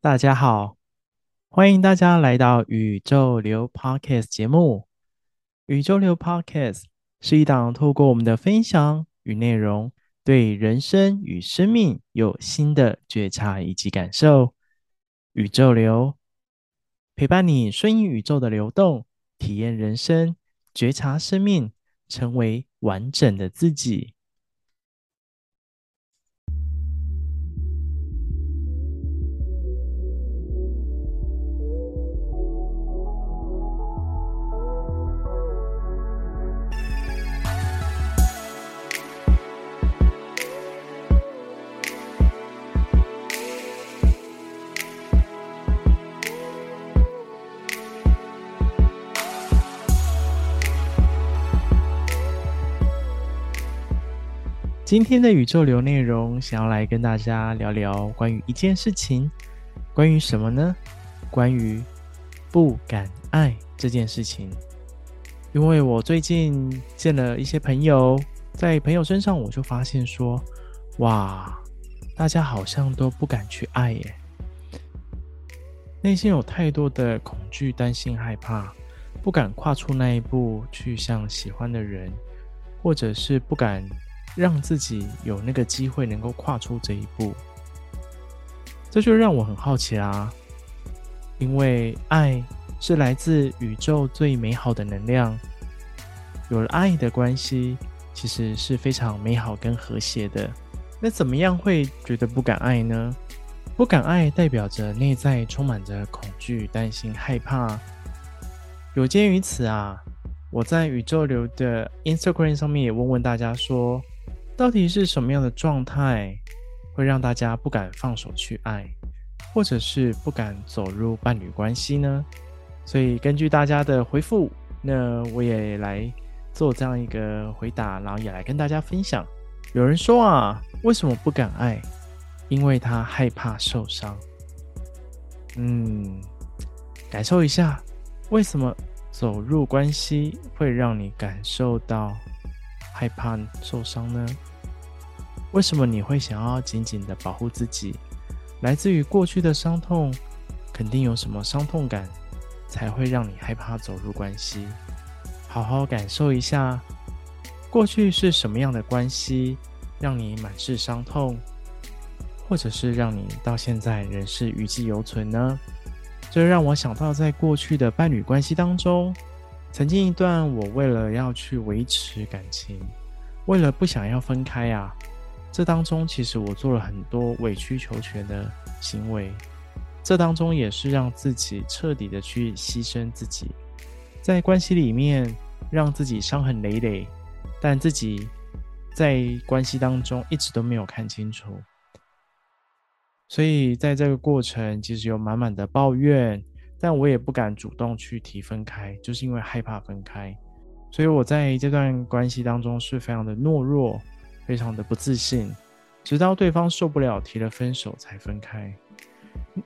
大家好，欢迎大家来到宇宙流 Podcast 节目。宇宙流 Podcast 是一档透过我们的分享与内容，对人生与生命有新的觉察以及感受。宇宙流陪伴你顺应宇宙的流动，体验人生，觉察生命，成为完整的自己。今天的宇宙流内容，想要来跟大家聊聊关于一件事情，关于什么呢？关于不敢爱这件事情。因为我最近见了一些朋友，在朋友身上，我就发现说，哇，大家好像都不敢去爱耶，内心有太多的恐惧、担心、害怕，不敢跨出那一步去向喜欢的人，或者是不敢。让自己有那个机会能够跨出这一步，这就让我很好奇啦。因为爱是来自宇宙最美好的能量，有了爱的关系，其实是非常美好跟和谐的。那怎么样会觉得不敢爱呢？不敢爱代表着内在充满着恐惧、担心、害怕。有鉴于此啊，我在宇宙流的 Instagram 上面也问问大家说。到底是什么样的状态会让大家不敢放手去爱，或者是不敢走入伴侣关系呢？所以根据大家的回复，那我也来做这样一个回答，然后也来跟大家分享。有人说啊，为什么不敢爱？因为他害怕受伤。嗯，感受一下，为什么走入关系会让你感受到？害怕受伤呢？为什么你会想要紧紧的保护自己？来自于过去的伤痛，肯定有什么伤痛感，才会让你害怕走入关系。好好感受一下，过去是什么样的关系，让你满是伤痛，或者是让你到现在仍是余悸犹存呢？这让我想到，在过去的伴侣关系当中。曾经一段，我为了要去维持感情，为了不想要分开啊，这当中其实我做了很多委曲求全的行为，这当中也是让自己彻底的去牺牲自己，在关系里面让自己伤痕累累，但自己在关系当中一直都没有看清楚，所以在这个过程其实有满满的抱怨。但我也不敢主动去提分开，就是因为害怕分开，所以我在这段关系当中是非常的懦弱，非常的不自信，直到对方受不了提了分手才分开。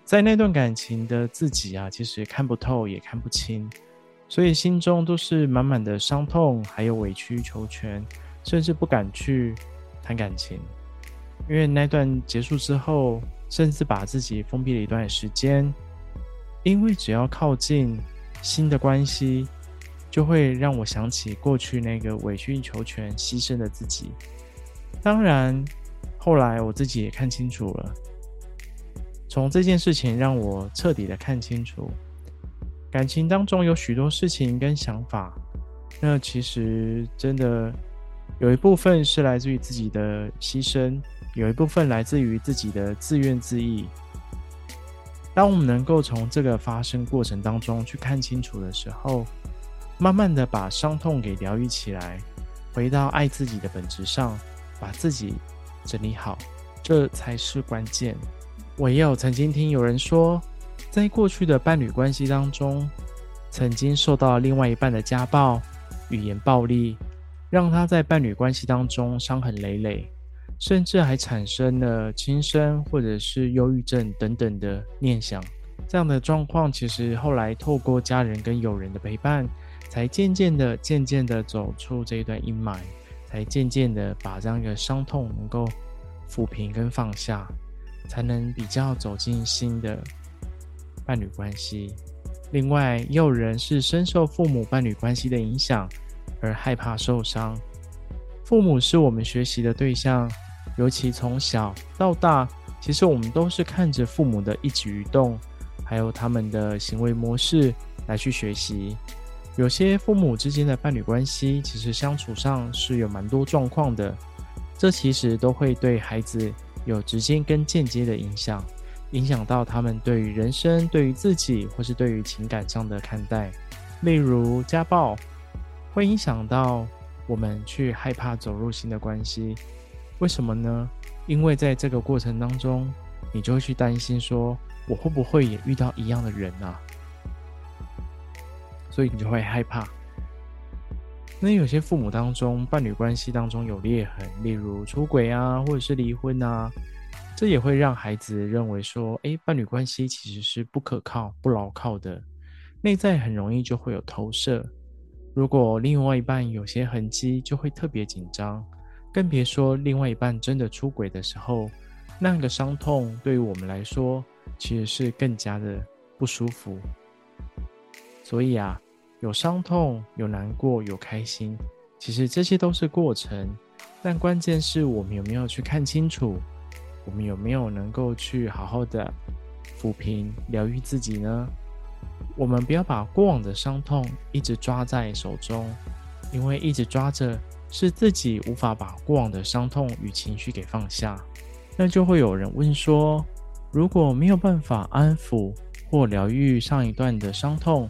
在那段感情的自己啊，其实看不透也看不清，所以心中都是满满的伤痛，还有委曲求全，甚至不敢去谈感情，因为那段结束之后，甚至把自己封闭了一段时间。因为只要靠近新的关系，就会让我想起过去那个委曲求全、牺牲的自己。当然，后来我自己也看清楚了。从这件事情让我彻底的看清楚，感情当中有许多事情跟想法，那其实真的有一部分是来自于自己的牺牲，有一部分来自于自己的自怨自艾。当我们能够从这个发生过程当中去看清楚的时候，慢慢的把伤痛给疗愈起来，回到爱自己的本质上，把自己整理好，这才是关键。我也有曾经听有人说，在过去的伴侣关系当中，曾经受到另外一半的家暴、语言暴力，让他在伴侣关系当中伤痕累累。甚至还产生了轻生或者是忧郁症等等的念想。这样的状况，其实后来透过家人跟友人的陪伴，才渐渐的、渐渐的走出这一段阴霾，才渐渐的把这样一个伤痛能够抚平跟放下，才能比较走进新的伴侣关系。另外，也有人是深受父母伴侣关系的影响，而害怕受伤。父母是我们学习的对象，尤其从小到大，其实我们都是看着父母的一举一动。还有他们的行为模式来去学习，有些父母之间的伴侣关系，其实相处上是有蛮多状况的，这其实都会对孩子有直接跟间接的影响，影响到他们对于人生、对于自己或是对于情感上的看待。例如家暴，会影响到我们去害怕走入新的关系，为什么呢？因为在这个过程当中，你就会去担心说，我会不会也遇到一样的人啊？所以你就会害怕。那有些父母当中，伴侣关系当中有裂痕，例如出轨啊，或者是离婚啊，这也会让孩子认为说，诶，伴侣关系其实是不可靠、不牢靠的，内在很容易就会有投射。如果另外一半有些痕迹，就会特别紧张，更别说另外一半真的出轨的时候，那个伤痛对于我们来说。其实是更加的不舒服，所以啊，有伤痛，有难过，有开心，其实这些都是过程，但关键是我们有没有去看清楚，我们有没有能够去好好的抚平、疗愈自己呢？我们不要把过往的伤痛一直抓在手中，因为一直抓着，是自己无法把过往的伤痛与情绪给放下，那就会有人问说，如果没有办法安抚或疗愈上一段的伤痛，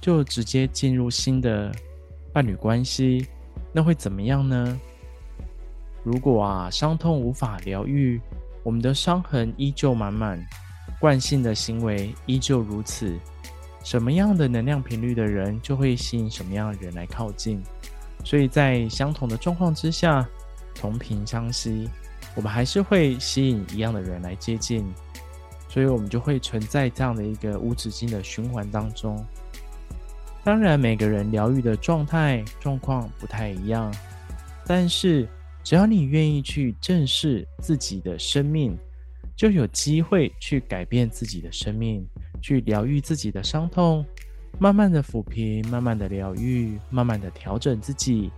就直接进入新的伴侣关系，那会怎么样呢？如果啊，伤痛无法疗愈，我们的伤痕依旧满满，惯性的行为依旧如此，什么样的能量频率的人就会吸引什么样的人来靠近。所以在相同的状况之下，同频相吸。我们还是会吸引一样的人来接近，所以我们就会存在这样的一个无止境的循环当中。当然，每个人疗愈的状态状况不太一样，但是只要你愿意去正视自己的生命，就有机会去改变自己的生命，去疗愈自己的伤痛，慢慢的抚平，慢慢的疗愈，慢慢的调整自己，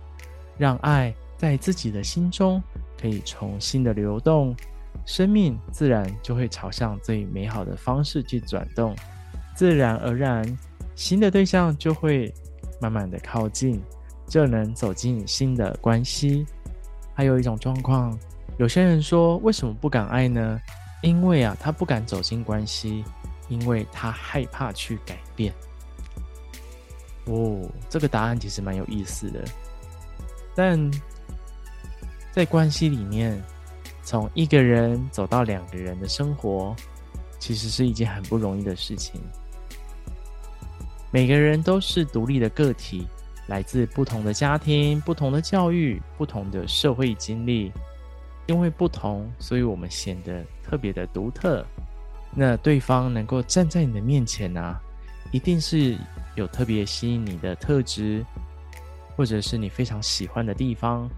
让爱在自己的心中。可以重新的流动，生命自然就会朝向最美好的方式去转动，自然而然，新的对象就会慢慢的靠近，就能走进新的关系。还有一种状况，有些人说为什么不敢爱呢？因为啊，他不敢走进关系，因为他害怕去改变。哦，这个答案其实蛮有意思的，但。在关系里面，从一个人走到两个人的生活，其实是一件很不容易的事情。每个人都是独立的个体，来自不同的家庭、不同的教育、不同的社会经历。因为不同，所以我们显得特别的独特。那对方能够站在你的面前呢、一定是有特别吸引你的特质，或者是你非常喜欢的地方。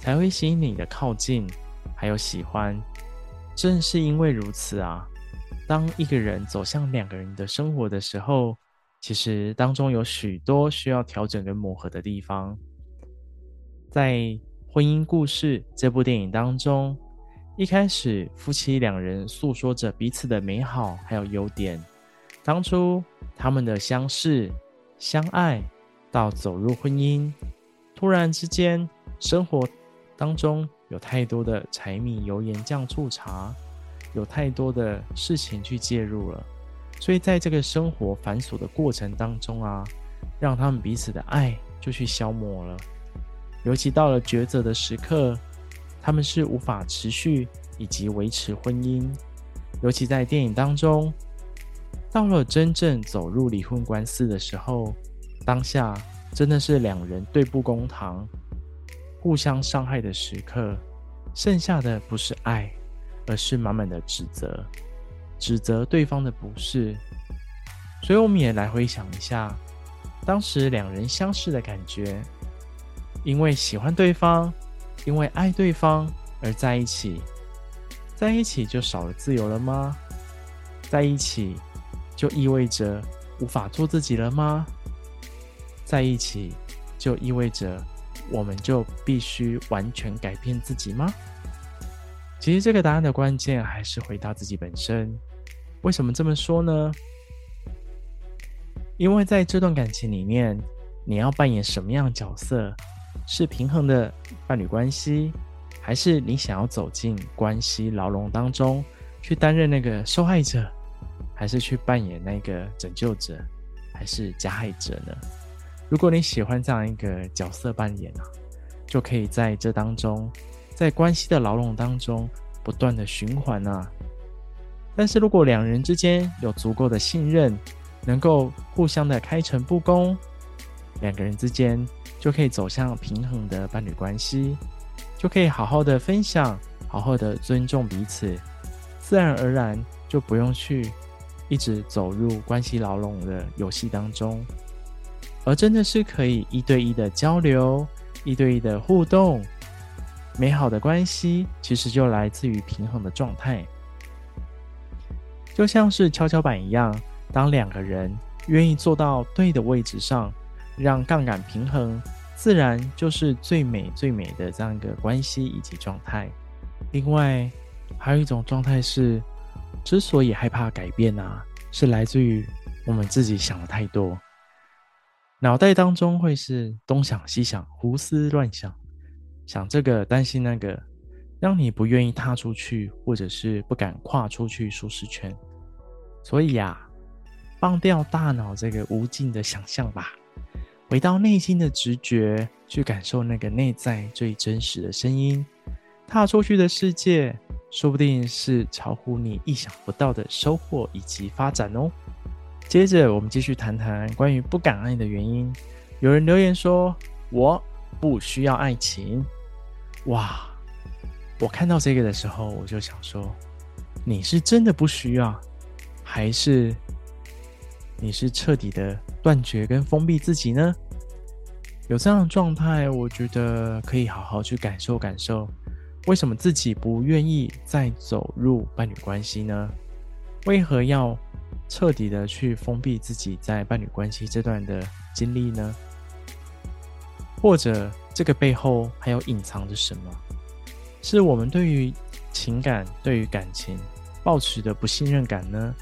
才会吸引你的靠近，还有喜欢。正是因为如此啊，当一个人走向两个人的生活的时候，其实当中有许多需要调整跟磨合的地方。在《婚姻故事》这部电影当中，一开始夫妻两人诉说着彼此的美好还有优点，当初他们的相识、相爱到走入婚姻，突然之间生活。当中有太多的柴米油盐酱醋茶，有太多的事情去介入了，所以在这个生活繁琐的过程当中啊，让他们彼此的爱就去消磨了。尤其到了抉择的时刻，他们是无法持续以及维持婚姻。尤其在电影当中，到了真正走入离婚官司的时候，当下真的是两人对簿公堂。互相伤害的时刻，剩下的不是爱，而是满满的指责，指责对方的不是。所以我们也来回想一下，当时两人相识的感觉，因为喜欢对方，因为爱对方而在一起，在一起就少了自由了吗？在一起就意味着无法做自己了吗？在一起就意味着我们就必须完全改变自己吗？其实这个答案的关键还是回到自己本身。为什么这么说呢？因为在这段感情里面，你要扮演什么样角色？是平衡的伴侣关系，还是你想要走进关系牢笼当中，去担任那个受害者，还是去扮演那个拯救者，还是加害者呢？如果你喜欢这样一个角色扮演啊，就可以在这当中，在关系的牢笼当中不断的循环啊。但是如果两人之间有足够的信任，能够互相的开诚布公，两个人之间就可以走向平衡的伴侣关系，就可以好好的分享，好好的尊重彼此，自然而然就不用去一直走入关系牢笼的游戏当中，而真的是可以一对一的交流，一对一的互动，美好的关系其实就来自于平衡的状态，就像是跷跷板一样。当两个人愿意坐到对的位置上，让杠杆平衡，自然就是最美最美的这样一个关系以及状态。另外，还有一种状态是，之所以害怕改变啊，是来自于我们自己想的太多，脑袋当中会是东想西想，胡思乱想，想这个担心那个，让你不愿意踏出去，或者是不敢跨出去舒适圈。所以呀。放掉大脑这个无尽的想象吧，回到内心的直觉，去感受那个内在最真实的声音。踏出去的世界，说不定是超乎你意想不到的收获以及发展哦。接着，我们继续谈谈关于不敢爱的原因。有人留言说：“我不需要爱情。”哇！我看到这个的时候，我就想说：“你是真的不需要，还是？”你是彻底的断绝跟封闭自己呢？有这样的状态，我觉得可以好好去感受感受，为什么自己不愿意再走入伴侣关系呢？为何要彻底的去封闭自己在伴侣关系这段的经历呢？或者这个背后还有隐藏着什么？是我们对于情感、对于感情抱持的不信任感呢？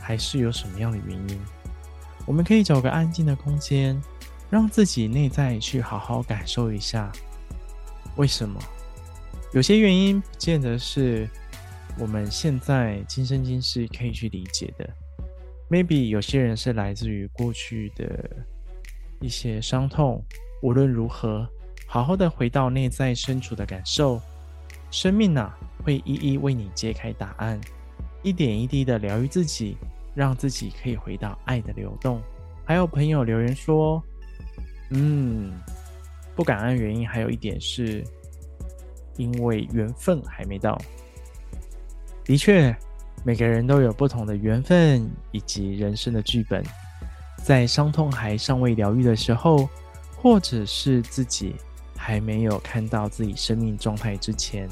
还是有什么样的原因？我们可以找个安静的空间，让自己内在去好好感受一下，为什么？有些原因不见得是我们现在今生今世可以去理解的。Maybe 有些人是来自于过去的一些伤痛。无论如何，好好的回到内在深处的感受，生命呐，会一一为你揭开答案，一点一滴的疗愈自己。让自己可以回到爱的流动。还有朋友留言说：“嗯，不感恩原因还有一点是，因为缘分还没到。的确，每个人都有不同的缘分以及人生的剧本。在伤痛还尚未疗愈的时候，或者是自己还没有看到自己生命状态之前，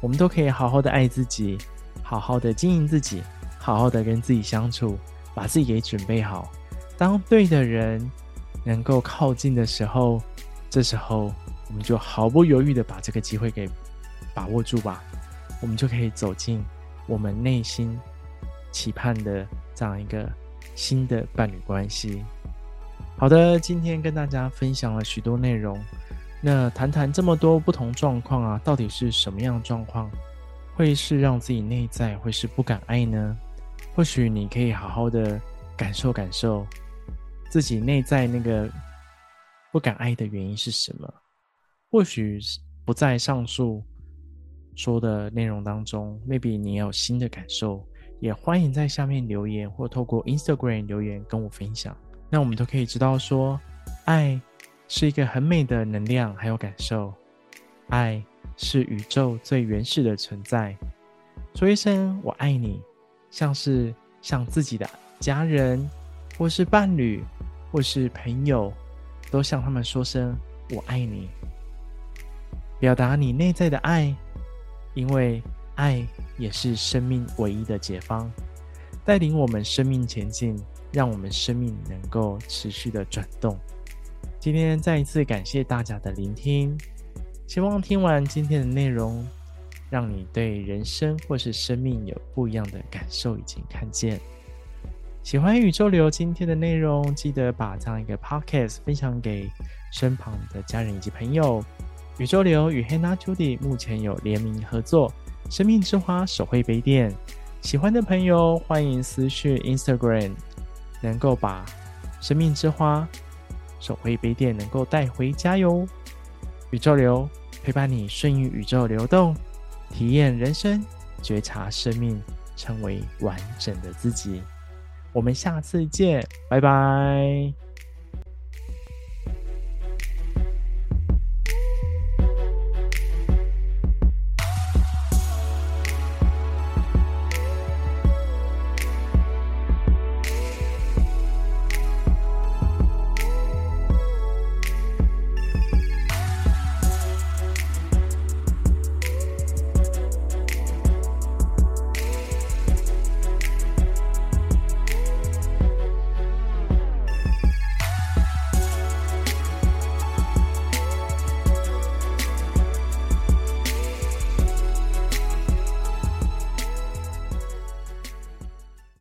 我们都可以好好的爱自己，好好的经营自己。”好好的跟自己相处，把自己给准备好。当对的人能够靠近的时候，这时候我们就毫不犹豫的把这个机会给把握住吧。我们就可以走进我们内心期盼的这样一个新的伴侣关系。好的，今天跟大家分享了许多内容。那谈谈这么多不同状况啊，到底是什么样的状况，会是让自己内在会是不敢爱呢？或许你可以好好的感受感受自己内在那个不敢爱的原因是什么？或许不在上述说的内容当中，maybe 你有新的感受，也欢迎在下面留言或透过 Instagram 留言跟我分享。那我们都可以知道说，爱是一个很美的能量，还有感受，爱是宇宙最原始的存在。说一声“我爱你”，像是向自己的家人，或是伴侣，或是朋友，都向他们说声“我爱你”，表达你内在的爱，因为爱也是生命唯一的解放，带领我们生命前进，让我们生命能够持续的转动。今天再一次感谢大家的聆听，希望听完今天的内容，让你对人生或是生命有不一样的感受以及看见。喜欢宇宙流今天的内容，记得把这样一个 podcast 分享给身旁的家人以及朋友。宇宙流与 Hannah Judy 目前有联名合作，生命之花手绘杯垫。喜欢的朋友欢迎私讯 Instagram，能够把生命之花手绘杯垫能够带回家哟。宇宙流陪伴你顺应宇宙流动，体验人生，觉察生命，成为完整的自己。我们下次见，拜拜。